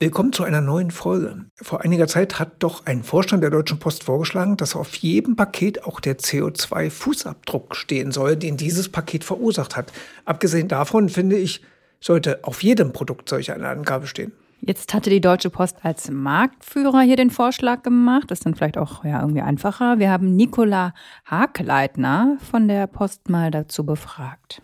Willkommen zu einer neuen Folge. Vor einiger Zeit hat doch ein Vorstand der Deutschen Post vorgeschlagen, dass auf jedem Paket auch der CO2-Fußabdruck stehen soll, den dieses Paket verursacht hat. Abgesehen davon finde ich, sollte auf jedem Produkt solch eine Angabe stehen. Jetzt hatte die Deutsche Post als Marktführer hier den Vorschlag gemacht. Das ist dann vielleicht auch ja, irgendwie einfacher. Wir haben Nicola Hakleitner von der Post mal dazu befragt.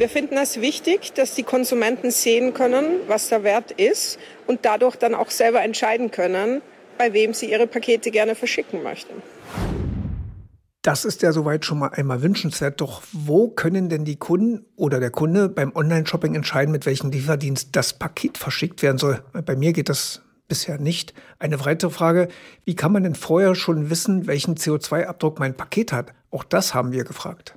Wir finden es wichtig, dass die Konsumenten sehen können, was der Wert ist und dadurch dann auch selber entscheiden können, bei wem sie ihre Pakete gerne verschicken möchten. Das ist ja soweit schon mal einmal wünschenswert. Doch wo können denn die Kunden oder der Kunde beim Online-Shopping entscheiden, mit welchem Lieferdienst das Paket verschickt werden soll? Bei mir geht das bisher nicht. Eine weitere Frage, wie kann man denn vorher schon wissen, welchen CO2-Abdruck mein Paket hat? Auch das haben wir gefragt.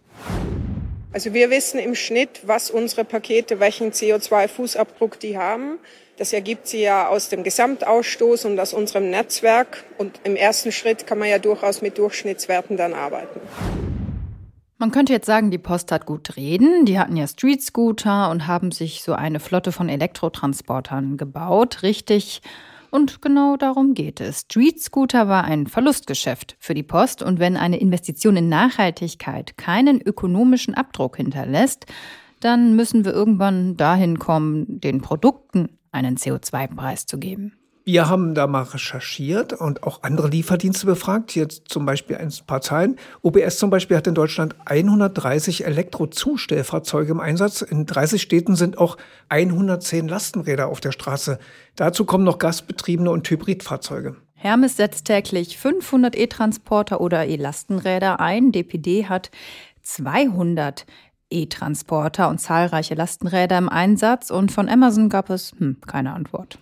Also wir wissen im Schnitt, was unsere Pakete, welchen CO2-Fußabdruck die haben. Das ergibt sie ja aus dem Gesamtausstoß und aus unserem Netzwerk. Und im ersten Schritt kann man ja durchaus mit Durchschnittswerten dann arbeiten. Man könnte jetzt sagen, die Post hat gut reden. Die hatten ja Street Scooter und haben sich so eine Flotte von Elektrotransportern gebaut. Richtig und genau darum geht es. Street Scooter war ein Verlustgeschäft für die Post und wenn eine Investition in Nachhaltigkeit keinen ökonomischen Abdruck hinterlässt, dann müssen wir irgendwann dahin kommen, den Produkten einen CO2-Preis zu geben. Wir haben da mal recherchiert und auch andere Lieferdienste befragt. Jetzt zum Beispiel ein paar Zahlen. OBS zum Beispiel hat in Deutschland 130 Elektrozustellfahrzeuge im Einsatz. In 30 Städten sind auch 110 Lastenräder auf der Straße. Dazu kommen noch gasbetriebene und Hybridfahrzeuge. Hermes setzt täglich 500 E-Transporter oder E-Lastenräder ein. DPD hat 200 E-Transporter und zahlreiche Lastenräder im Einsatz. Und von Amazon gab es hm, keine Antwort.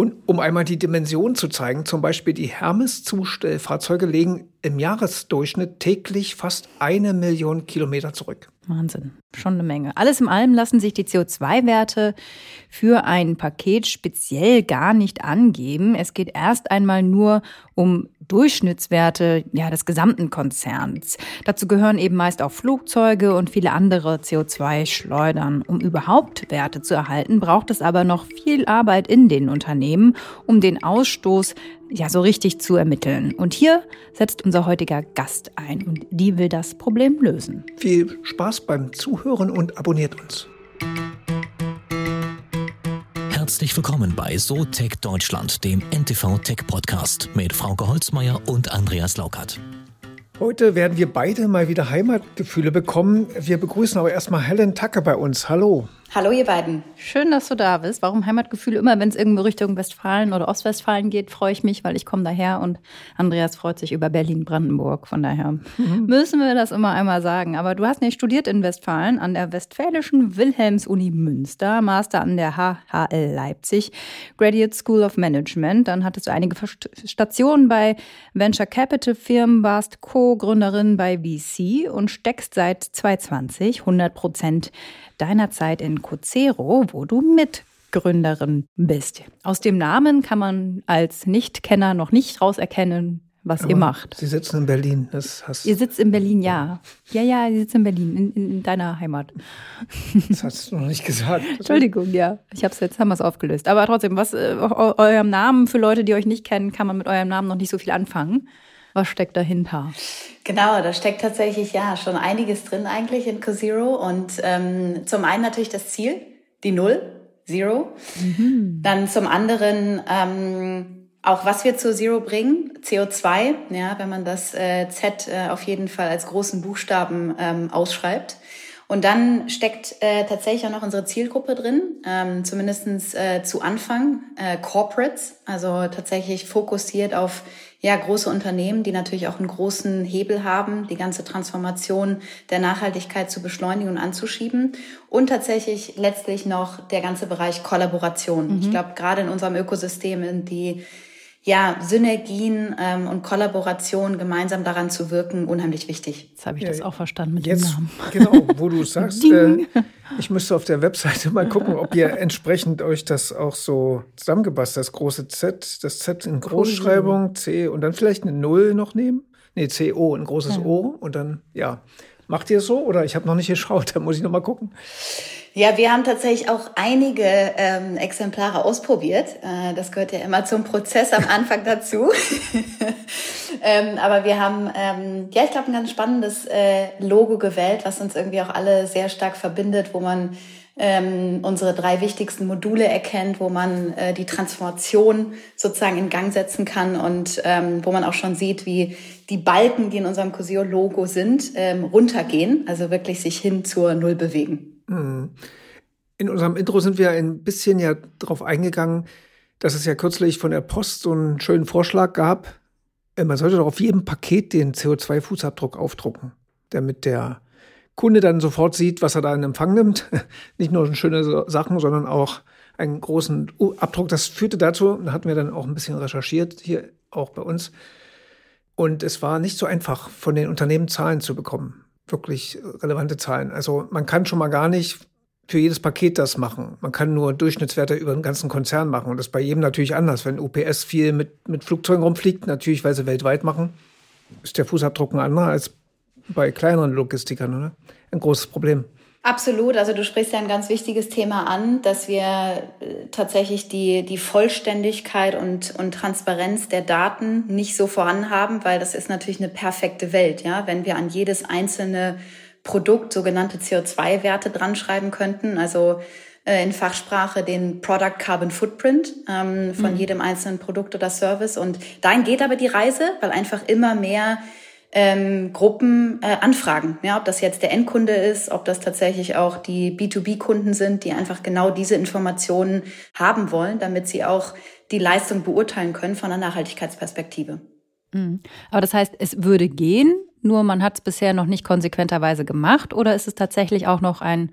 Und um einmal die Dimension zu zeigen, zum Beispiel die Hermes-Zustellfahrzeuge legen im Jahresdurchschnitt täglich fast eine Million Kilometer zurück. Wahnsinn, schon eine Menge. Alles in allem lassen sich die CO2-Werte für ein Paket speziell gar nicht angeben. Es geht erst einmal nur um Durchschnittswerte ja, des gesamten Konzerns. Dazu gehören eben meist auch Flugzeuge und viele andere CO2-Schleudern. Um überhaupt Werte zu erhalten, braucht es aber noch viel Arbeit in den Unternehmen, um den Ausstoß ja so richtig zu ermitteln. Und hier setzt unser heutiger Gast ein und die will das Problem lösen. Viel Spaß beim Zuhören und abonniert uns. Herzlich willkommen bei SoTech Deutschland, dem NTV Tech Podcast mit Frauke Holzmeier und Andreas Laukert. Heute werden wir beide mal wieder Heimatgefühle bekommen. Wir begrüßen aber erstmal Helen Tacke bei uns. Hallo. Hallo ihr beiden. Schön, dass du da bist. Warum Heimatgefühle? Immer wenn es irgendwo Richtung Westfalen oder Ostwestfalen geht, freue ich mich, weil ich komme daher und Andreas freut sich über Berlin-Brandenburg. Von daher mhm. müssen wir das immer einmal sagen. Aber du hast nicht studiert in Westfalen an der Westfälischen Wilhelms-Uni Münster, Master an der HHL Leipzig, Graduate School of Management. Dann hattest du einige Stationen bei Venture Capital Firmen, warst Co-Gründerin bei VC und steckst seit 2020 100 Prozent deiner Zeit in Cocero, wo du Mitgründerin bist. Aus dem Namen kann man als Nichtkenner noch nicht rauserkennen, was Aber ihr macht. Sie sitzen in Berlin. Das hast ihr sitzt in Berlin, ja. Ja, ja, ihr sitzt in Berlin, in, in deiner Heimat. Das hast du noch nicht gesagt. Entschuldigung, ja. Ich hab's jetzt, haben wir es aufgelöst. Aber trotzdem, was äh, eurem Namen, für Leute, die euch nicht kennen, kann man mit eurem Namen noch nicht so viel anfangen. Was steckt dahinter? Genau, da steckt tatsächlich ja schon einiges drin eigentlich in CoZero. Und ähm, zum einen natürlich das Ziel, die Null, Zero. Mhm. Dann zum anderen ähm, auch, was wir zu Zero bringen, CO2, ja, wenn man das äh, Z äh, auf jeden Fall als großen Buchstaben ähm, ausschreibt. Und dann steckt äh, tatsächlich auch noch unsere Zielgruppe drin, ähm, zumindest äh, zu Anfang, äh, Corporates, also tatsächlich fokussiert auf ja, große Unternehmen, die natürlich auch einen großen Hebel haben, die ganze Transformation der Nachhaltigkeit zu beschleunigen und anzuschieben. Und tatsächlich letztlich noch der ganze Bereich Kollaboration. Mhm. Ich glaube, gerade in unserem Ökosystem, die ja, Synergien ähm, und Kollaboration gemeinsam daran zu wirken, unheimlich wichtig. Jetzt habe ich das auch verstanden mit Jetzt, dem Namen. Genau, wo du sagst, äh, ich müsste auf der Webseite mal gucken, ob ihr entsprechend euch das auch so zusammengepasst, das große Z, das Z in Großschreibung, C und dann vielleicht eine Null noch nehmen. Nee, CO, ein großes ja. O und dann, ja. Macht ihr es so oder ich habe noch nicht geschaut, da muss ich noch mal gucken. Ja, wir haben tatsächlich auch einige ähm, Exemplare ausprobiert. Äh, das gehört ja immer zum Prozess am Anfang dazu. ähm, aber wir haben, ähm, ja, ich glaube, ein ganz spannendes äh, Logo gewählt, was uns irgendwie auch alle sehr stark verbindet, wo man ähm, unsere drei wichtigsten Module erkennt, wo man äh, die Transformation sozusagen in Gang setzen kann und ähm, wo man auch schon sieht, wie die Balken, die in unserem Cosio-Logo sind, ähm, runtergehen, also wirklich sich hin zur Null bewegen. Mhm. In unserem Intro sind wir ein bisschen ja darauf eingegangen, dass es ja kürzlich von der Post so einen schönen Vorschlag gab. Äh, man sollte doch auf jedem Paket den CO2-Fußabdruck aufdrucken, damit der Kunde dann sofort sieht, was er da in Empfang nimmt. Nicht nur schöne Sachen, sondern auch einen großen Abdruck. Das führte dazu, da hatten wir dann auch ein bisschen recherchiert, hier auch bei uns. Und es war nicht so einfach, von den Unternehmen Zahlen zu bekommen. Wirklich relevante Zahlen. Also man kann schon mal gar nicht für jedes Paket das machen. Man kann nur Durchschnittswerte über den ganzen Konzern machen. Und das ist bei jedem natürlich anders. Wenn UPS viel mit, mit Flugzeugen rumfliegt, natürlich, weil sie weltweit machen, ist der Fußabdruck ein anderer als bei kleineren Logistikern, oder? Ein großes Problem. Absolut. Also du sprichst ja ein ganz wichtiges Thema an, dass wir äh, tatsächlich die, die Vollständigkeit und, und Transparenz der Daten nicht so vorhanden haben, weil das ist natürlich eine perfekte Welt. Ja, wenn wir an jedes einzelne Produkt sogenannte CO2-Werte dran schreiben könnten, also äh, in Fachsprache den Product Carbon Footprint ähm, von mhm. jedem einzelnen Produkt oder Service. Und dahin geht aber die Reise, weil einfach immer mehr ähm, Gruppen äh, anfragen. Ja, ob das jetzt der Endkunde ist, ob das tatsächlich auch die B2B-Kunden sind, die einfach genau diese Informationen haben wollen, damit sie auch die Leistung beurteilen können von einer Nachhaltigkeitsperspektive. Mhm. Aber das heißt, es würde gehen, nur man hat es bisher noch nicht konsequenterweise gemacht oder ist es tatsächlich auch noch ein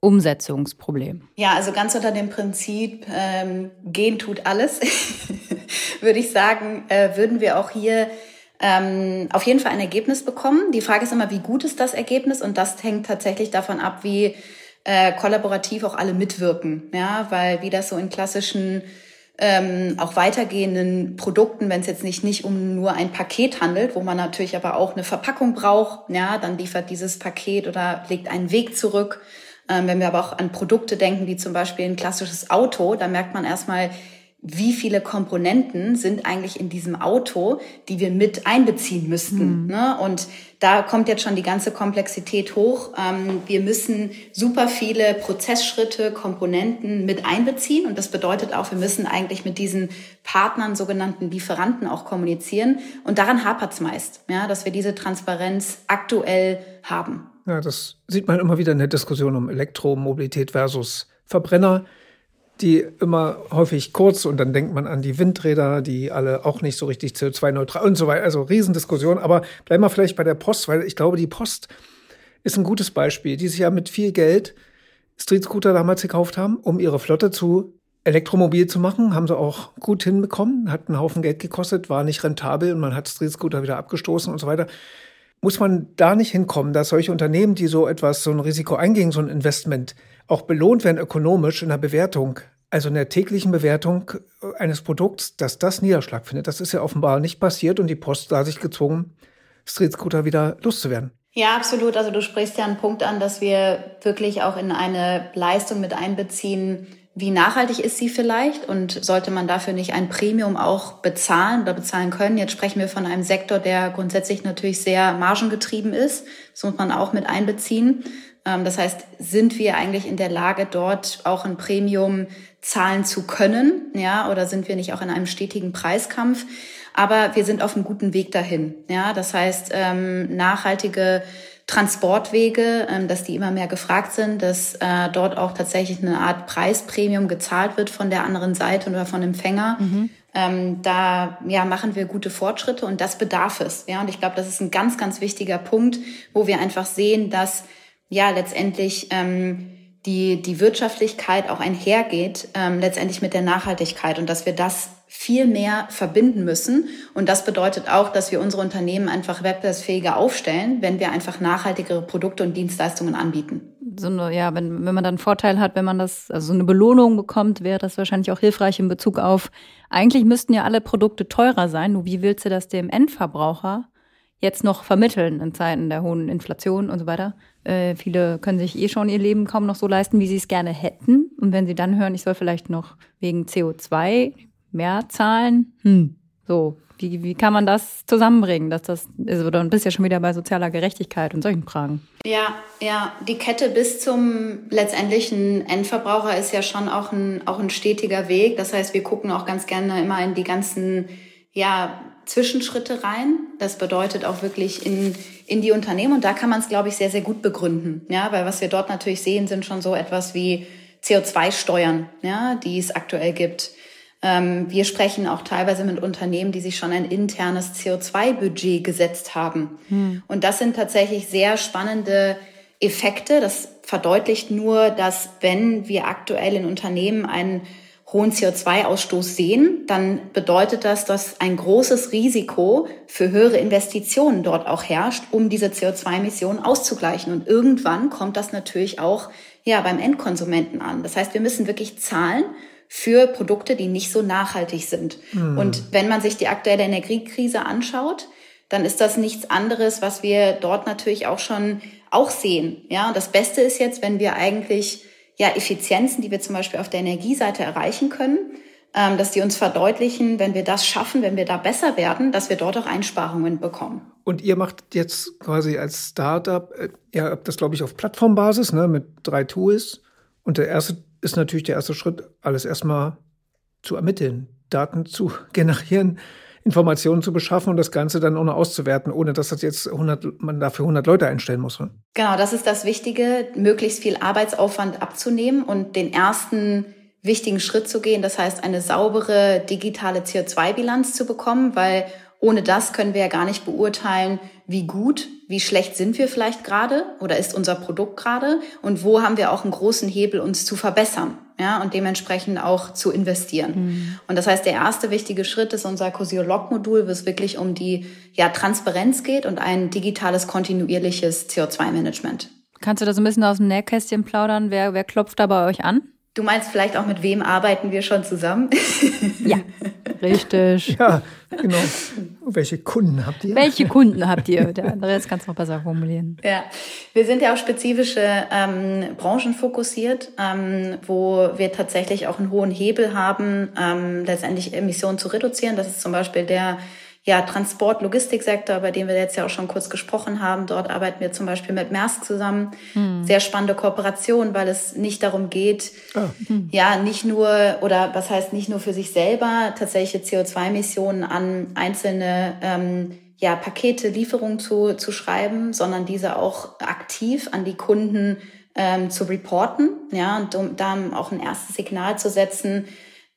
Umsetzungsproblem? Ja, also ganz unter dem Prinzip, ähm, gehen tut alles, würde ich sagen, äh, würden wir auch hier ähm, auf jeden Fall ein Ergebnis bekommen. Die Frage ist immer, wie gut ist das Ergebnis? Und das hängt tatsächlich davon ab, wie äh, kollaborativ auch alle mitwirken. Ja, weil wie das so in klassischen ähm, auch weitergehenden Produkten, wenn es jetzt nicht, nicht um nur ein Paket handelt, wo man natürlich aber auch eine Verpackung braucht, ja, dann liefert dieses Paket oder legt einen Weg zurück. Ähm, wenn wir aber auch an Produkte denken, wie zum Beispiel ein klassisches Auto, da merkt man erstmal, wie viele Komponenten sind eigentlich in diesem Auto, die wir mit einbeziehen müssten. Mhm. Ne? Und da kommt jetzt schon die ganze Komplexität hoch. Ähm, wir müssen super viele Prozessschritte, Komponenten mit einbeziehen. Und das bedeutet auch, wir müssen eigentlich mit diesen Partnern, sogenannten Lieferanten auch kommunizieren. Und daran hapert es meist, ja, dass wir diese Transparenz aktuell haben. Ja, das sieht man immer wieder in der Diskussion um Elektromobilität versus Verbrenner die immer häufig kurz und dann denkt man an die Windräder, die alle auch nicht so richtig CO2-neutral und so weiter. Also Riesendiskussion. Aber bleiben wir vielleicht bei der Post, weil ich glaube, die Post ist ein gutes Beispiel, die sich ja mit viel Geld Street Scooter damals gekauft haben, um ihre Flotte zu elektromobil zu machen. Haben sie auch gut hinbekommen, hat einen Haufen Geld gekostet, war nicht rentabel und man hat Street Scooter wieder abgestoßen und so weiter. Muss man da nicht hinkommen, dass solche Unternehmen, die so etwas, so ein Risiko eingehen, so ein Investment, auch belohnt werden ökonomisch in der Bewertung, also in der täglichen Bewertung eines Produkts, dass das Niederschlag findet. Das ist ja offenbar nicht passiert und die Post sah sich gezwungen, Street Scooter wieder loszuwerden. Ja, absolut. Also du sprichst ja einen Punkt an, dass wir wirklich auch in eine Leistung mit einbeziehen, wie nachhaltig ist sie vielleicht und sollte man dafür nicht ein Premium auch bezahlen oder bezahlen können? Jetzt sprechen wir von einem Sektor, der grundsätzlich natürlich sehr margengetrieben ist. Das muss man auch mit einbeziehen. Ähm, das heißt, sind wir eigentlich in der Lage, dort auch ein Premium zahlen zu können? Ja, oder sind wir nicht auch in einem stetigen Preiskampf? Aber wir sind auf einem guten Weg dahin. Ja, das heißt, ähm, nachhaltige Transportwege, ähm, dass die immer mehr gefragt sind, dass äh, dort auch tatsächlich eine Art Preispremium gezahlt wird von der anderen Seite oder von Empfänger. Mhm. Ähm, da ja, machen wir gute Fortschritte und das bedarf es. Ja, und ich glaube, das ist ein ganz, ganz wichtiger Punkt, wo wir einfach sehen, dass ja letztendlich ähm, die, die Wirtschaftlichkeit auch einhergeht, ähm, letztendlich mit der Nachhaltigkeit und dass wir das viel mehr verbinden müssen. Und das bedeutet auch, dass wir unsere Unternehmen einfach wettbewerbsfähiger aufstellen, wenn wir einfach nachhaltigere Produkte und Dienstleistungen anbieten. So eine, ja, wenn, wenn man dann einen Vorteil hat, wenn man das, also so eine Belohnung bekommt, wäre das wahrscheinlich auch hilfreich in Bezug auf, eigentlich müssten ja alle Produkte teurer sein. Nur wie willst du das dem Endverbraucher jetzt noch vermitteln in Zeiten der hohen Inflation und so weiter. Äh, viele können sich eh schon ihr Leben kaum noch so leisten, wie sie es gerne hätten. Und wenn sie dann hören, ich soll vielleicht noch wegen CO2 mehr zahlen, hm, so, wie, wie kann man das zusammenbringen? Dass das, also dann bist ja schon wieder bei sozialer Gerechtigkeit und solchen Fragen. Ja, ja, die Kette bis zum letztendlichen Endverbraucher ist ja schon auch ein, auch ein stetiger Weg. Das heißt, wir gucken auch ganz gerne immer in die ganzen, ja, Zwischenschritte rein. Das bedeutet auch wirklich in, in die Unternehmen. Und da kann man es, glaube ich, sehr, sehr gut begründen. Ja, weil was wir dort natürlich sehen, sind schon so etwas wie CO2-Steuern, ja, die es aktuell gibt. Ähm, wir sprechen auch teilweise mit Unternehmen, die sich schon ein internes CO2-Budget gesetzt haben. Hm. Und das sind tatsächlich sehr spannende Effekte. Das verdeutlicht nur, dass wenn wir aktuell in Unternehmen einen hohen CO2-Ausstoß sehen, dann bedeutet das, dass ein großes Risiko für höhere Investitionen dort auch herrscht, um diese CO2-Emissionen auszugleichen. Und irgendwann kommt das natürlich auch ja, beim Endkonsumenten an. Das heißt, wir müssen wirklich zahlen für Produkte, die nicht so nachhaltig sind. Mhm. Und wenn man sich die aktuelle Energiekrise anschaut, dann ist das nichts anderes, was wir dort natürlich auch schon auch sehen. Ja, und das Beste ist jetzt, wenn wir eigentlich ja Effizienzen, die wir zum Beispiel auf der Energieseite erreichen können, ähm, dass die uns verdeutlichen, wenn wir das schaffen, wenn wir da besser werden, dass wir dort auch Einsparungen bekommen. Und ihr macht jetzt quasi als Startup, äh, ihr habt das glaube ich auf Plattformbasis, ne, mit drei Tools. Und der erste ist natürlich der erste Schritt, alles erstmal zu ermitteln, Daten zu generieren, Informationen zu beschaffen und das Ganze dann noch auszuwerten, ohne dass das jetzt 100, man dafür 100 Leute einstellen muss. Ne? Genau, das ist das Wichtige, möglichst viel Arbeitsaufwand abzunehmen und den ersten wichtigen Schritt zu gehen. Das heißt, eine saubere digitale CO2-Bilanz zu bekommen, weil ohne das können wir ja gar nicht beurteilen, wie gut, wie schlecht sind wir vielleicht gerade oder ist unser Produkt gerade und wo haben wir auch einen großen Hebel, uns zu verbessern ja, und dementsprechend auch zu investieren. Mhm. Und das heißt, der erste wichtige Schritt ist unser Cosio-Log-Modul, wo es wirklich um die ja, Transparenz geht und ein digitales, kontinuierliches CO2-Management. Kannst du da so ein bisschen aus dem Nähkästchen plaudern? Wer, wer klopft da bei euch an? Du meinst vielleicht auch, mit wem arbeiten wir schon zusammen? ja, richtig. Ja, genau. Welche Kunden habt ihr? Welche Kunden habt ihr? Der Andreas kann es noch besser formulieren. Ja, wir sind ja auf spezifische ähm, Branchen fokussiert, ähm, wo wir tatsächlich auch einen hohen Hebel haben, ähm, letztendlich Emissionen zu reduzieren. Das ist zum Beispiel der ja, Transport-Logistiksektor, bei dem wir jetzt ja auch schon kurz gesprochen haben. Dort arbeiten wir zum Beispiel mit Maersk zusammen. Hm. Sehr spannende Kooperation, weil es nicht darum geht, hm. ja, nicht nur, oder was heißt nicht nur für sich selber, tatsächliche CO2-Emissionen an einzelne ähm, ja, Pakete, Lieferungen zu, zu schreiben, sondern diese auch aktiv an die Kunden ähm, zu reporten, ja, und um da auch ein erstes Signal zu setzen,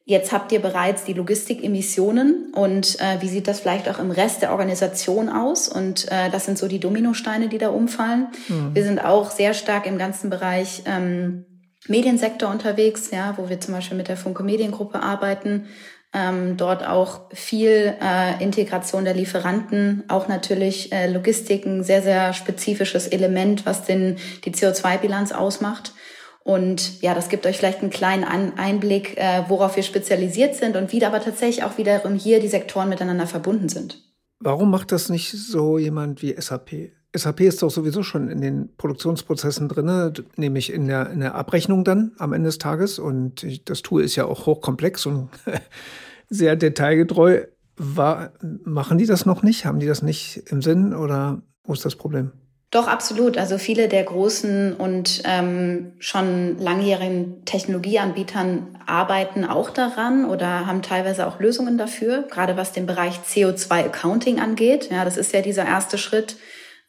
Jetzt habt ihr bereits die Logistikemissionen und äh, wie sieht das vielleicht auch im Rest der Organisation aus? Und äh, das sind so die Dominosteine, die da umfallen. Mhm. Wir sind auch sehr stark im ganzen Bereich ähm, Mediensektor unterwegs, ja, wo wir zum Beispiel mit der Funke Mediengruppe arbeiten. Ähm, dort auch viel äh, Integration der Lieferanten, auch natürlich äh, Logistik, ein sehr, sehr spezifisches Element, was den, die CO2-Bilanz ausmacht. Und ja, das gibt euch vielleicht einen kleinen Einblick, äh, worauf wir spezialisiert sind und wie aber tatsächlich auch wiederum hier die Sektoren miteinander verbunden sind. Warum macht das nicht so jemand wie SAP? SAP ist doch sowieso schon in den Produktionsprozessen drin, nämlich in der, in der Abrechnung dann am Ende des Tages. Und das Tool ist ja auch hochkomplex und sehr detailgetreu. War, machen die das noch nicht? Haben die das nicht im Sinn oder wo ist das Problem? Doch, absolut. Also viele der großen und ähm, schon langjährigen Technologieanbietern arbeiten auch daran oder haben teilweise auch Lösungen dafür, gerade was den Bereich CO2-Accounting angeht. Ja, das ist ja dieser erste Schritt,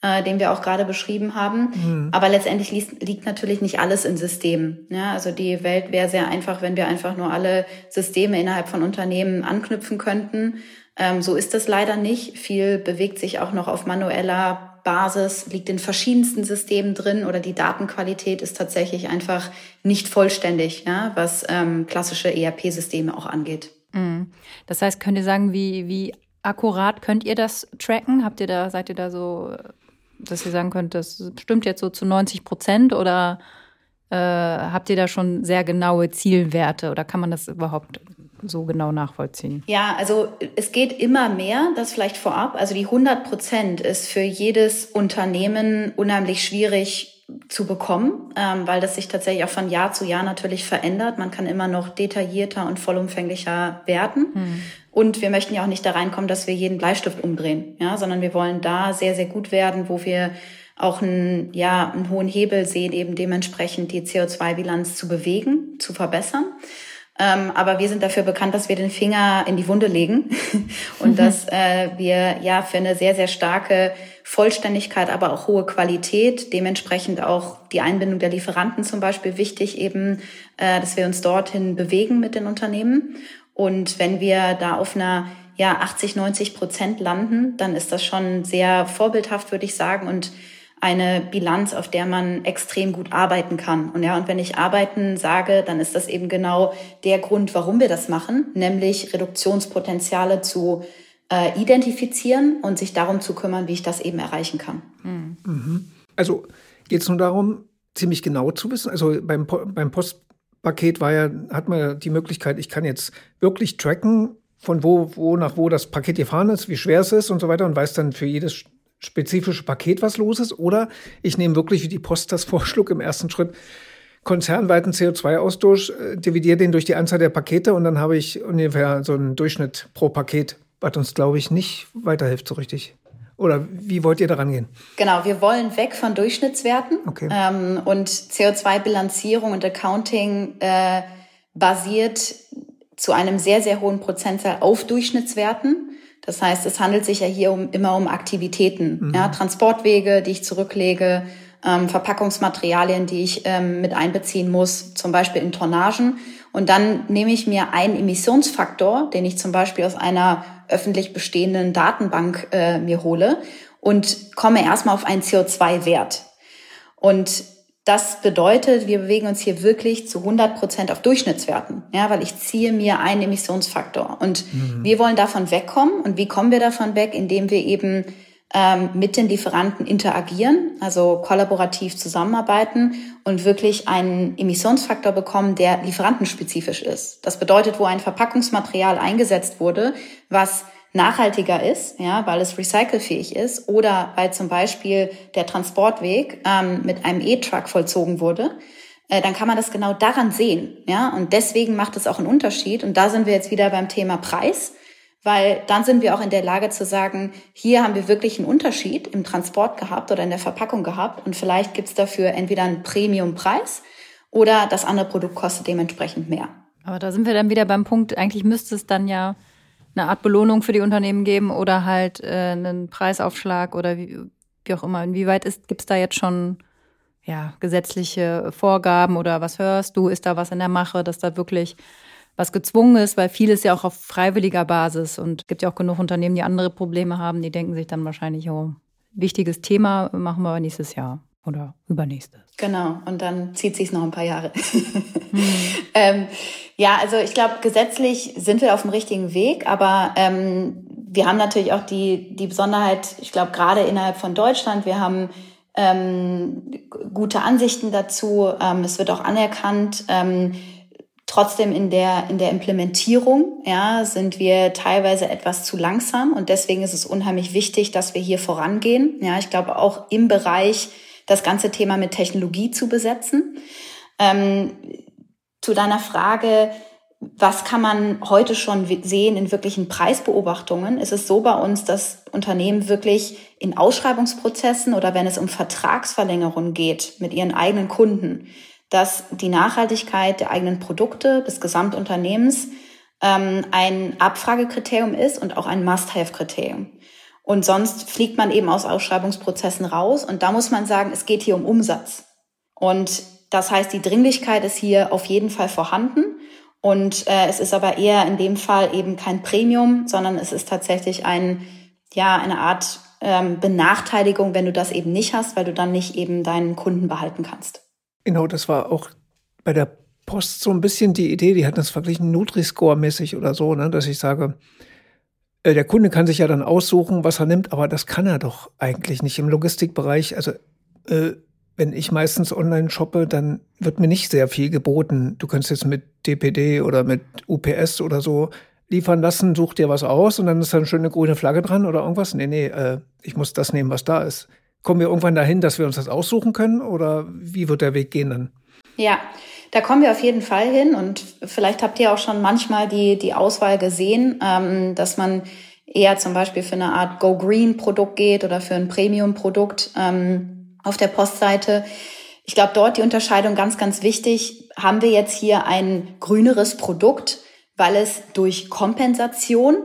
äh, den wir auch gerade beschrieben haben. Mhm. Aber letztendlich liegt, liegt natürlich nicht alles in Systemen. Ja, also die Welt wäre sehr einfach, wenn wir einfach nur alle Systeme innerhalb von Unternehmen anknüpfen könnten. Ähm, so ist das leider nicht. Viel bewegt sich auch noch auf manueller Basis liegt in verschiedensten Systemen drin oder die Datenqualität ist tatsächlich einfach nicht vollständig, ja, was ähm, klassische ERP-Systeme auch angeht. Mhm. Das heißt, könnt ihr sagen, wie, wie akkurat könnt ihr das tracken? Habt ihr da, seid ihr da so, dass ihr sagen könnt, das stimmt jetzt so zu 90 Prozent oder äh, habt ihr da schon sehr genaue Zielwerte oder kann man das überhaupt so genau nachvollziehen? Ja, also es geht immer mehr, das vielleicht vorab. Also die 100 Prozent ist für jedes Unternehmen unheimlich schwierig zu bekommen, ähm, weil das sich tatsächlich auch von Jahr zu Jahr natürlich verändert. Man kann immer noch detaillierter und vollumfänglicher werden. Mhm. Und wir möchten ja auch nicht da reinkommen, dass wir jeden Bleistift umdrehen, ja, sondern wir wollen da sehr, sehr gut werden, wo wir auch einen, ja, einen hohen Hebel sehen, eben dementsprechend die CO2-Bilanz zu bewegen, zu verbessern. Ähm, aber wir sind dafür bekannt, dass wir den Finger in die Wunde legen und dass äh, wir ja für eine sehr, sehr starke Vollständigkeit, aber auch hohe Qualität, dementsprechend auch die Einbindung der Lieferanten zum Beispiel wichtig, eben, äh, dass wir uns dorthin bewegen mit den Unternehmen. Und wenn wir da auf einer ja, 80, 90 Prozent landen, dann ist das schon sehr vorbildhaft, würde ich sagen. Und eine Bilanz, auf der man extrem gut arbeiten kann. Und ja, und wenn ich arbeiten sage, dann ist das eben genau der Grund, warum wir das machen, nämlich Reduktionspotenziale zu äh, identifizieren und sich darum zu kümmern, wie ich das eben erreichen kann. Mhm. Also geht es nur darum, ziemlich genau zu wissen. Also beim, beim Postpaket war ja, hat man die Möglichkeit, ich kann jetzt wirklich tracken, von wo, wo nach wo das Paket gefahren ist, wie schwer es ist und so weiter und weiß dann für jedes spezifische Paket was los ist. Oder ich nehme wirklich, wie die Post das vorschlug im ersten Schritt, konzernweiten CO2-Ausstoß, äh, dividiere den durch die Anzahl der Pakete und dann habe ich ungefähr so einen Durchschnitt pro Paket, was uns, glaube ich, nicht weiterhilft so richtig. Oder wie wollt ihr daran gehen? Genau, wir wollen weg von Durchschnittswerten. Okay. Ähm, und CO2-Bilanzierung und Accounting äh, basiert zu einem sehr, sehr hohen Prozentzahl auf Durchschnittswerten. Das heißt, es handelt sich ja hier um, immer um Aktivitäten, mhm. ja, Transportwege, die ich zurücklege, ähm, Verpackungsmaterialien, die ich ähm, mit einbeziehen muss, zum Beispiel in Tonnagen. Und dann nehme ich mir einen Emissionsfaktor, den ich zum Beispiel aus einer öffentlich bestehenden Datenbank äh, mir hole und komme erstmal auf einen CO2-Wert. Und das bedeutet, wir bewegen uns hier wirklich zu 100 Prozent auf Durchschnittswerten, ja, weil ich ziehe mir einen Emissionsfaktor. Und mhm. wir wollen davon wegkommen. Und wie kommen wir davon weg? Indem wir eben ähm, mit den Lieferanten interagieren, also kollaborativ zusammenarbeiten und wirklich einen Emissionsfaktor bekommen, der lieferantenspezifisch ist. Das bedeutet, wo ein Verpackungsmaterial eingesetzt wurde, was nachhaltiger ist, ja, weil es recycelfähig ist oder weil zum Beispiel der Transportweg ähm, mit einem E-Truck vollzogen wurde, äh, dann kann man das genau daran sehen, ja, und deswegen macht es auch einen Unterschied. Und da sind wir jetzt wieder beim Thema Preis, weil dann sind wir auch in der Lage zu sagen, hier haben wir wirklich einen Unterschied im Transport gehabt oder in der Verpackung gehabt und vielleicht gibt's dafür entweder einen Premiumpreis oder das andere Produkt kostet dementsprechend mehr. Aber da sind wir dann wieder beim Punkt, eigentlich müsste es dann ja eine Art Belohnung für die Unternehmen geben oder halt äh, einen Preisaufschlag oder wie, wie auch immer. Inwieweit gibt es da jetzt schon ja, gesetzliche Vorgaben oder was hörst du? Ist da was in der Mache, dass da wirklich was gezwungen ist, weil vieles ja auch auf freiwilliger Basis und es gibt ja auch genug Unternehmen, die andere Probleme haben, die denken sich dann wahrscheinlich, oh, wichtiges Thema machen wir aber nächstes Jahr oder übernächstes. Genau, und dann zieht sich noch ein paar Jahre. Hm. ähm, ja, also ich glaube, gesetzlich sind wir auf dem richtigen Weg, aber ähm, wir haben natürlich auch die, die Besonderheit, ich glaube, gerade innerhalb von Deutschland, wir haben ähm, gute Ansichten dazu. Ähm, es wird auch anerkannt. Ähm, trotzdem in der, in der Implementierung, ja, sind wir teilweise etwas zu langsam und deswegen ist es unheimlich wichtig, dass wir hier vorangehen. Ja, ich glaube auch im Bereich das ganze Thema mit Technologie zu besetzen. Ähm, zu deiner Frage, was kann man heute schon sehen in wirklichen Preisbeobachtungen? Ist es so bei uns, dass Unternehmen wirklich in Ausschreibungsprozessen oder wenn es um Vertragsverlängerung geht mit ihren eigenen Kunden, dass die Nachhaltigkeit der eigenen Produkte des Gesamtunternehmens ähm, ein Abfragekriterium ist und auch ein Must-Have-Kriterium. Und sonst fliegt man eben aus Ausschreibungsprozessen raus. Und da muss man sagen, es geht hier um Umsatz. Und das heißt, die Dringlichkeit ist hier auf jeden Fall vorhanden. Und äh, es ist aber eher in dem Fall eben kein Premium, sondern es ist tatsächlich ein, ja, eine Art ähm, Benachteiligung, wenn du das eben nicht hast, weil du dann nicht eben deinen Kunden behalten kannst. Genau, das war auch bei der Post so ein bisschen die Idee, die hat das verglichen Nutri-Score-mäßig oder so, ne, dass ich sage, der Kunde kann sich ja dann aussuchen, was er nimmt, aber das kann er doch eigentlich nicht im Logistikbereich. Also äh, wenn ich meistens online shoppe, dann wird mir nicht sehr viel geboten. Du kannst jetzt mit DPD oder mit UPS oder so liefern lassen, such dir was aus und dann ist da eine schöne grüne Flagge dran oder irgendwas. Nee, nee, äh, ich muss das nehmen, was da ist. Kommen wir irgendwann dahin, dass wir uns das aussuchen können oder wie wird der Weg gehen dann? Ja, da kommen wir auf jeden Fall hin und vielleicht habt ihr auch schon manchmal die, die Auswahl gesehen, ähm, dass man eher zum Beispiel für eine Art Go Green Produkt geht oder für ein Premium Produkt ähm, auf der Postseite. Ich glaube, dort die Unterscheidung ganz, ganz wichtig. Haben wir jetzt hier ein grüneres Produkt, weil es durch Kompensation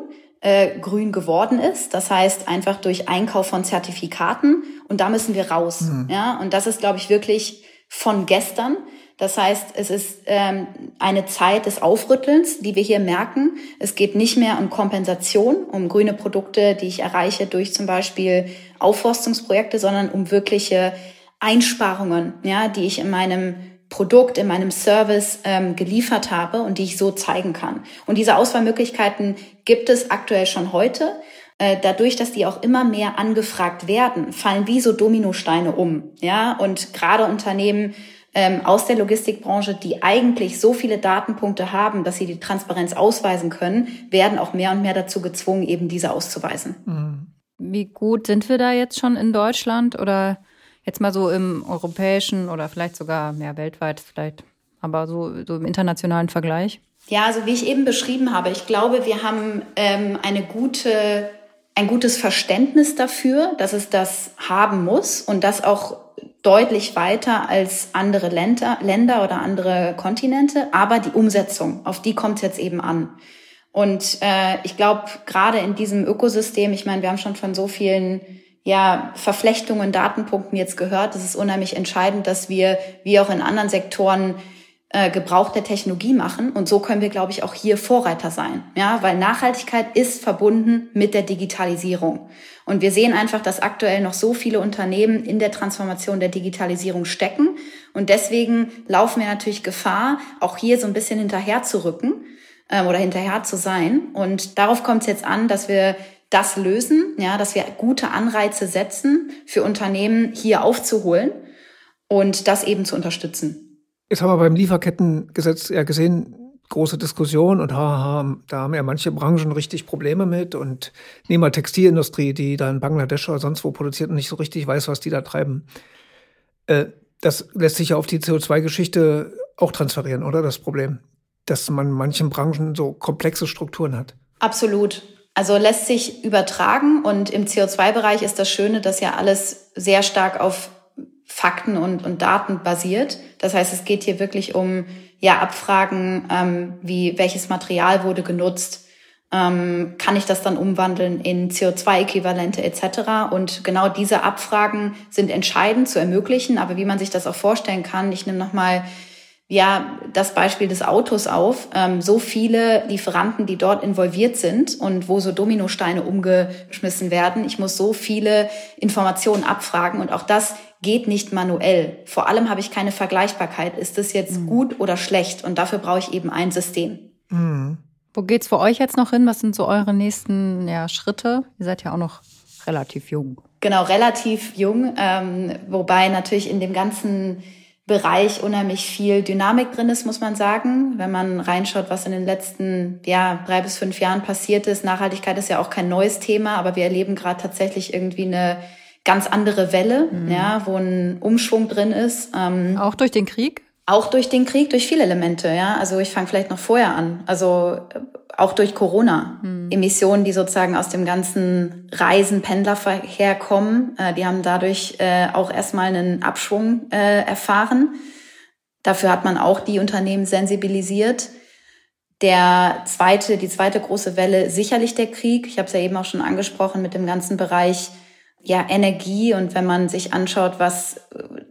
äh, grün geworden ist. Das heißt einfach durch Einkauf von Zertifikaten und da müssen wir raus. Mhm. Ja, und das ist, glaube ich, wirklich von gestern. Das heißt, es ist ähm, eine Zeit des Aufrüttelns, die wir hier merken. Es geht nicht mehr um Kompensation, um grüne Produkte, die ich erreiche durch zum Beispiel Aufforstungsprojekte, sondern um wirkliche Einsparungen, ja, die ich in meinem Produkt, in meinem Service ähm, geliefert habe und die ich so zeigen kann. Und diese Auswahlmöglichkeiten gibt es aktuell schon heute. Äh, dadurch, dass die auch immer mehr angefragt werden, fallen wie so Dominosteine um. Ja, und gerade Unternehmen ähm, aus der Logistikbranche, die eigentlich so viele Datenpunkte haben, dass sie die Transparenz ausweisen können, werden auch mehr und mehr dazu gezwungen, eben diese auszuweisen. Mhm. Wie gut sind wir da jetzt schon in Deutschland oder jetzt mal so im europäischen oder vielleicht sogar mehr weltweit vielleicht, aber so, so im internationalen Vergleich? Ja, also wie ich eben beschrieben habe, ich glaube, wir haben ähm, eine gute, ein gutes Verständnis dafür, dass es das haben muss und das auch deutlich weiter als andere Länder, Länder oder andere Kontinente, aber die Umsetzung, auf die kommt es jetzt eben an. Und äh, ich glaube, gerade in diesem Ökosystem, ich meine, wir haben schon von so vielen ja, Verflechtungen, Datenpunkten jetzt gehört, es ist unheimlich entscheidend, dass wir, wie auch in anderen Sektoren, äh, Gebrauch der Technologie machen. Und so können wir, glaube ich, auch hier Vorreiter sein. Ja, weil Nachhaltigkeit ist verbunden mit der Digitalisierung. Und wir sehen einfach, dass aktuell noch so viele Unternehmen in der Transformation der Digitalisierung stecken. Und deswegen laufen wir natürlich Gefahr, auch hier so ein bisschen hinterher zu rücken äh, oder hinterher zu sein. Und darauf kommt es jetzt an, dass wir das lösen, ja, dass wir gute Anreize setzen für Unternehmen hier aufzuholen und das eben zu unterstützen. Jetzt haben wir beim Lieferkettengesetz ja gesehen, große Diskussion und haha, da haben ja manche Branchen richtig Probleme mit und nehmen mal Textilindustrie, die da in Bangladesch oder sonst wo produziert und nicht so richtig weiß, was die da treiben. Äh, das lässt sich ja auf die CO2-Geschichte auch transferieren, oder? Das Problem, dass man in manchen Branchen so komplexe Strukturen hat. Absolut. Also lässt sich übertragen und im CO2-Bereich ist das Schöne, dass ja alles sehr stark auf Fakten und, und Daten basiert. Das heißt, es geht hier wirklich um ja Abfragen, ähm, wie welches Material wurde genutzt, ähm, kann ich das dann umwandeln in CO2-Äquivalente etc. Und genau diese Abfragen sind entscheidend zu ermöglichen. Aber wie man sich das auch vorstellen kann, ich nehme noch mal ja das Beispiel des Autos auf. Ähm, so viele Lieferanten, die dort involviert sind und wo so Dominosteine umgeschmissen werden. Ich muss so viele Informationen abfragen und auch das geht nicht manuell. Vor allem habe ich keine Vergleichbarkeit. Ist das jetzt mhm. gut oder schlecht? Und dafür brauche ich eben ein System. Mhm. Wo geht's für euch jetzt noch hin? Was sind so eure nächsten ja, Schritte? Ihr seid ja auch noch relativ jung. Genau, relativ jung. Ähm, wobei natürlich in dem ganzen Bereich unheimlich viel Dynamik drin ist, muss man sagen. Wenn man reinschaut, was in den letzten ja, drei bis fünf Jahren passiert ist. Nachhaltigkeit ist ja auch kein neues Thema, aber wir erleben gerade tatsächlich irgendwie eine ganz andere Welle, mhm. ja, wo ein Umschwung drin ist. Ähm, auch durch den Krieg? Auch durch den Krieg, durch viele Elemente, ja. Also ich fange vielleicht noch vorher an. Also äh, auch durch Corona. Mhm. Emissionen, die sozusagen aus dem ganzen Reisen, Pendlerverkehr kommen, äh, die haben dadurch äh, auch erstmal einen Abschwung äh, erfahren. Dafür hat man auch die Unternehmen sensibilisiert. Der zweite, die zweite große Welle, sicherlich der Krieg. Ich habe es ja eben auch schon angesprochen mit dem ganzen Bereich ja, Energie und wenn man sich anschaut, was,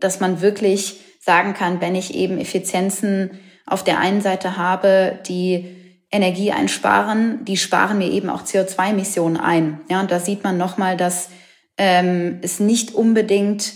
dass man wirklich sagen kann, wenn ich eben Effizienzen auf der einen Seite habe, die Energie einsparen, die sparen mir eben auch CO2-Emissionen ein. Ja, und da sieht man nochmal, dass ähm, es nicht unbedingt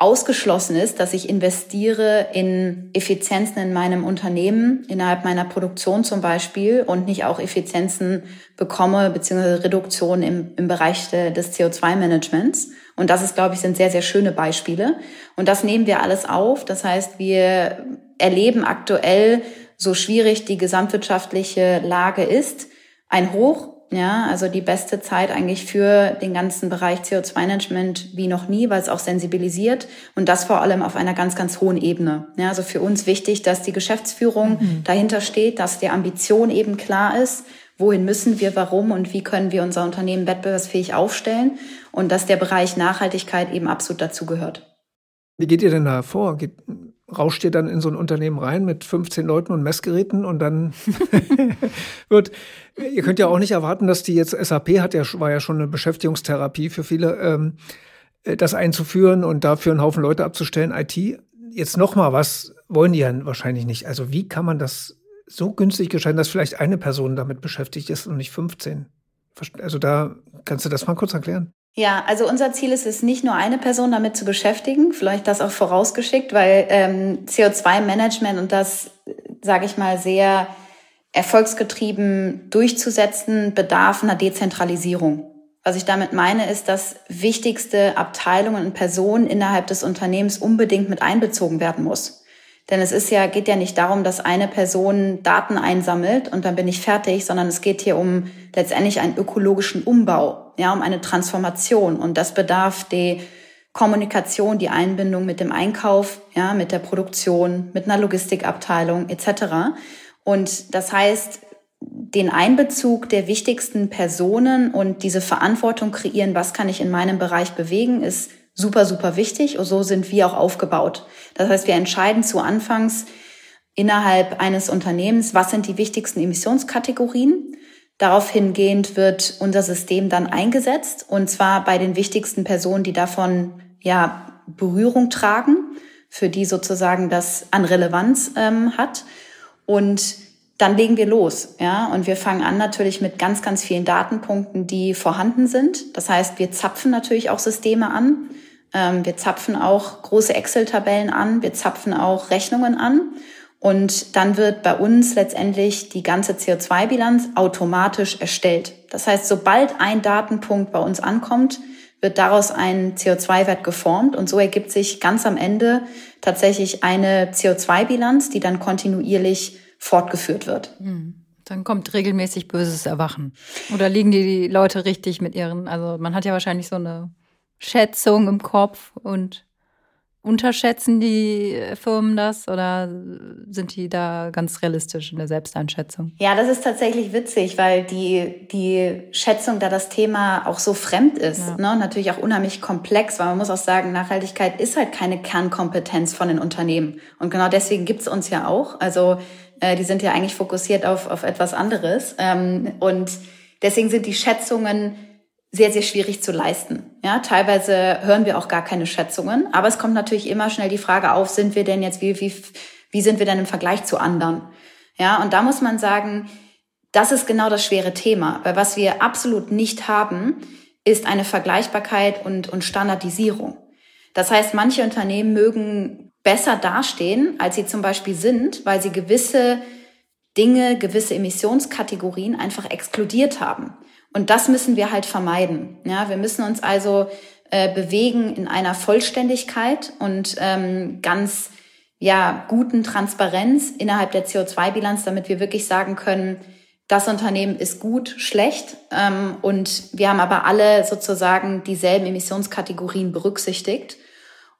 ausgeschlossen ist, dass ich investiere in Effizienzen in meinem Unternehmen, innerhalb meiner Produktion zum Beispiel und nicht auch Effizienzen bekomme, beziehungsweise Reduktion im, im Bereich de, des CO2-Managements. Und das ist, glaube ich, sind sehr, sehr schöne Beispiele. Und das nehmen wir alles auf. Das heißt, wir erleben aktuell, so schwierig die gesamtwirtschaftliche Lage ist, ein Hoch ja, also die beste Zeit eigentlich für den ganzen Bereich CO2-Management wie noch nie, weil es auch sensibilisiert und das vor allem auf einer ganz, ganz hohen Ebene. Ja, also für uns wichtig, dass die Geschäftsführung mhm. dahinter steht, dass die Ambition eben klar ist, wohin müssen wir, warum und wie können wir unser Unternehmen wettbewerbsfähig aufstellen und dass der Bereich Nachhaltigkeit eben absolut dazu gehört. Wie geht ihr denn da vor? Geht, rauscht ihr dann in so ein Unternehmen rein mit 15 Leuten und Messgeräten und dann wird, ihr könnt ja auch nicht erwarten, dass die jetzt, SAP hat ja, war ja schon eine Beschäftigungstherapie für viele, ähm, äh, das einzuführen und dafür einen Haufen Leute abzustellen, IT. Jetzt nochmal, was wollen die ja wahrscheinlich nicht. Also wie kann man das so günstig gestalten, dass vielleicht eine Person damit beschäftigt ist und nicht 15? Also da kannst du das mal kurz erklären. Ja, also unser Ziel ist es nicht nur eine Person damit zu beschäftigen, vielleicht das auch vorausgeschickt, weil ähm, CO2-Management und das, sage ich mal, sehr erfolgsgetrieben durchzusetzen, bedarf einer Dezentralisierung. Was ich damit meine, ist, dass wichtigste Abteilungen und Personen innerhalb des Unternehmens unbedingt mit einbezogen werden muss. Denn es ist ja, geht ja nicht darum, dass eine Person Daten einsammelt und dann bin ich fertig, sondern es geht hier um letztendlich einen ökologischen Umbau, ja, um eine Transformation. Und das bedarf die Kommunikation, die Einbindung mit dem Einkauf, ja, mit der Produktion, mit einer Logistikabteilung etc. Und das heißt, den Einbezug der wichtigsten Personen und diese Verantwortung kreieren, was kann ich in meinem Bereich bewegen, ist super, super wichtig. Und so sind wir auch aufgebaut. Das heißt, wir entscheiden zu Anfangs innerhalb eines Unternehmens, was sind die wichtigsten Emissionskategorien. Darauf hingehend wird unser System dann eingesetzt und zwar bei den wichtigsten Personen, die davon ja Berührung tragen, für die sozusagen das an Relevanz ähm, hat. Und dann legen wir los, ja, und wir fangen an natürlich mit ganz, ganz vielen Datenpunkten, die vorhanden sind. Das heißt, wir zapfen natürlich auch Systeme an. Ähm, wir zapfen auch große Excel-Tabellen an, wir zapfen auch Rechnungen an. Und dann wird bei uns letztendlich die ganze CO2-Bilanz automatisch erstellt. Das heißt, sobald ein Datenpunkt bei uns ankommt, wird daraus ein CO2-Wert geformt und so ergibt sich ganz am Ende tatsächlich eine CO2-Bilanz, die dann kontinuierlich fortgeführt wird. Hm. Dann kommt regelmäßig böses Erwachen. Oder liegen die Leute richtig mit ihren, also man hat ja wahrscheinlich so eine Schätzung im Kopf und unterschätzen die Firmen das oder sind die da ganz realistisch in der Selbsteinschätzung? Ja, das ist tatsächlich witzig, weil die, die Schätzung da das Thema auch so fremd ist. Ja. Ne? Natürlich auch unheimlich komplex, weil man muss auch sagen, Nachhaltigkeit ist halt keine Kernkompetenz von den Unternehmen. Und genau deswegen gibt's uns ja auch. Also äh, die sind ja eigentlich fokussiert auf, auf etwas anderes. Ähm, und deswegen sind die Schätzungen sehr, sehr schwierig zu leisten. Ja, teilweise hören wir auch gar keine Schätzungen, aber es kommt natürlich immer schnell die Frage auf, sind wir denn jetzt, wie, wie, wie sind wir denn im Vergleich zu anderen? Ja, und da muss man sagen, das ist genau das schwere Thema, weil was wir absolut nicht haben, ist eine Vergleichbarkeit und, und Standardisierung. Das heißt, manche Unternehmen mögen besser dastehen, als sie zum Beispiel sind, weil sie gewisse Dinge, gewisse Emissionskategorien einfach exkludiert haben. Und das müssen wir halt vermeiden. Ja, wir müssen uns also äh, bewegen in einer Vollständigkeit und ähm, ganz ja guten Transparenz innerhalb der CO2-Bilanz, damit wir wirklich sagen können, das Unternehmen ist gut, schlecht ähm, und wir haben aber alle sozusagen dieselben Emissionskategorien berücksichtigt.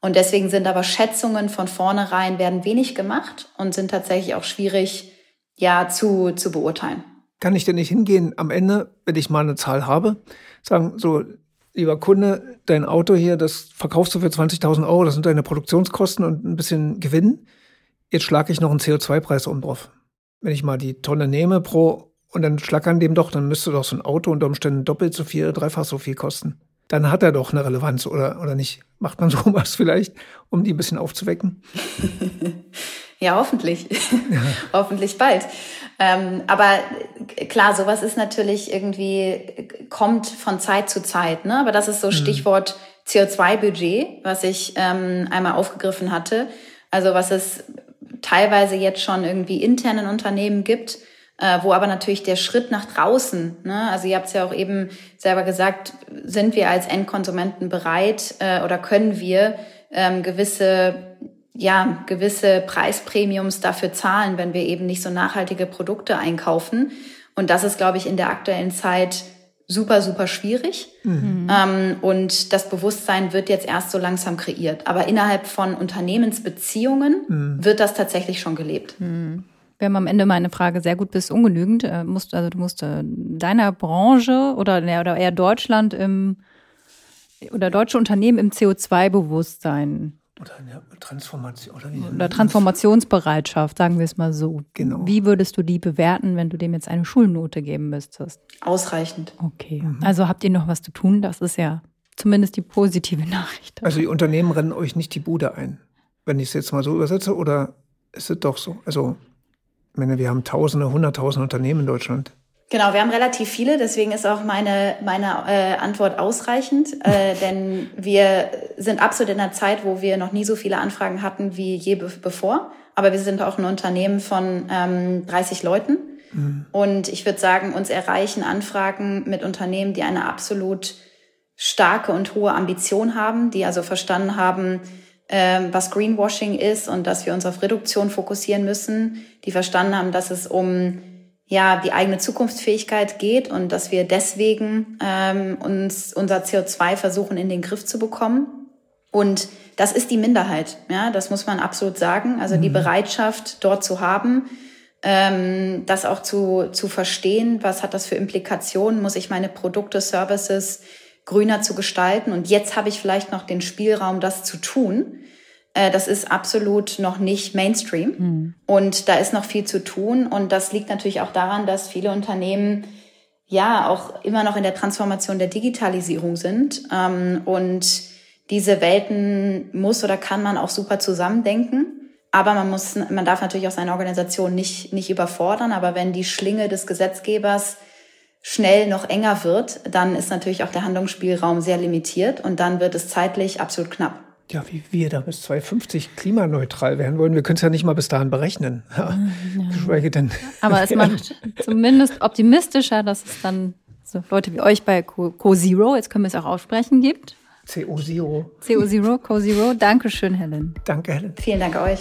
Und deswegen sind aber Schätzungen von vornherein werden wenig gemacht und sind tatsächlich auch schwierig ja zu, zu beurteilen. Kann ich denn nicht hingehen am Ende, wenn ich mal eine Zahl habe, sagen, so, lieber Kunde, dein Auto hier, das verkaufst du für 20.000 Euro, das sind deine Produktionskosten und ein bisschen Gewinn. Jetzt schlage ich noch einen CO2-Preis um drauf. Wenn ich mal die Tonne nehme pro und dann schlag an dem doch, dann müsste doch so ein Auto unter Umständen doppelt so viel, dreifach so viel kosten. Dann hat er doch eine Relevanz oder, oder nicht. Macht man sowas vielleicht, um die ein bisschen aufzuwecken? ja, hoffentlich. Ja. hoffentlich bald. Ähm, aber klar, sowas ist natürlich irgendwie, kommt von Zeit zu Zeit, ne? Aber das ist so mhm. Stichwort CO2-Budget, was ich ähm, einmal aufgegriffen hatte. Also was es teilweise jetzt schon irgendwie internen Unternehmen gibt, äh, wo aber natürlich der Schritt nach draußen, ne, also ihr habt es ja auch eben selber gesagt, sind wir als Endkonsumenten bereit äh, oder können wir ähm, gewisse ja, gewisse Preisprämiums dafür zahlen, wenn wir eben nicht so nachhaltige Produkte einkaufen. Und das ist, glaube ich, in der aktuellen Zeit super, super schwierig. Mhm. Ähm, und das Bewusstsein wird jetzt erst so langsam kreiert. Aber innerhalb von Unternehmensbeziehungen mhm. wird das tatsächlich schon gelebt. Mhm. Wir haben am Ende meine Frage sehr gut bis ungenügend. Äh, musst, also du musst äh, deiner Branche oder, oder eher Deutschland im oder deutsche Unternehmen im CO2-Bewusstsein oder eine Transformation. Oder, wie oder Transformationsbereitschaft, sagen wir es mal so. Genau. Wie würdest du die bewerten, wenn du dem jetzt eine Schulnote geben müsstest? Ausreichend. Okay. Mhm. Also habt ihr noch was zu tun? Das ist ja zumindest die positive Nachricht. Also die Unternehmen rennen euch nicht die Bude ein, wenn ich es jetzt mal so übersetze, oder ist es doch so? Also, ich meine, wir haben Tausende, Hunderttausende Unternehmen in Deutschland. Genau, wir haben relativ viele, deswegen ist auch meine, meine äh, Antwort ausreichend, äh, denn wir sind absolut in einer Zeit, wo wir noch nie so viele Anfragen hatten wie je be bevor. Aber wir sind auch ein Unternehmen von ähm, 30 Leuten. Mhm. Und ich würde sagen, uns erreichen Anfragen mit Unternehmen, die eine absolut starke und hohe Ambition haben, die also verstanden haben, ähm, was Greenwashing ist und dass wir uns auf Reduktion fokussieren müssen, die verstanden haben, dass es um ja die eigene Zukunftsfähigkeit geht und dass wir deswegen ähm, uns unser CO2 versuchen in den Griff zu bekommen. Und das ist die Minderheit, ja, das muss man absolut sagen. Also mhm. die Bereitschaft, dort zu haben, ähm, das auch zu, zu verstehen, was hat das für Implikationen, muss ich meine Produkte, Services grüner zu gestalten. Und jetzt habe ich vielleicht noch den Spielraum, das zu tun. Äh, das ist absolut noch nicht Mainstream. Mhm. Und da ist noch viel zu tun. Und das liegt natürlich auch daran, dass viele Unternehmen ja auch immer noch in der Transformation der Digitalisierung sind. Ähm, und diese Welten muss oder kann man auch super zusammendenken. Aber man muss, man darf natürlich auch seine Organisation nicht, nicht überfordern. Aber wenn die Schlinge des Gesetzgebers schnell noch enger wird, dann ist natürlich auch der Handlungsspielraum sehr limitiert und dann wird es zeitlich absolut knapp ja, wie wir da bis 2050 klimaneutral werden wollen. Wir können es ja nicht mal bis dahin berechnen. Ja, geschweige denn. Aber es macht zumindest optimistischer, dass es dann so Leute wie euch bei Co-Zero, jetzt können wir es auch aussprechen, gibt. CO-Zero. CO-Zero, Co-Zero. Dankeschön, Helen. Danke, Helen. Vielen Dank euch.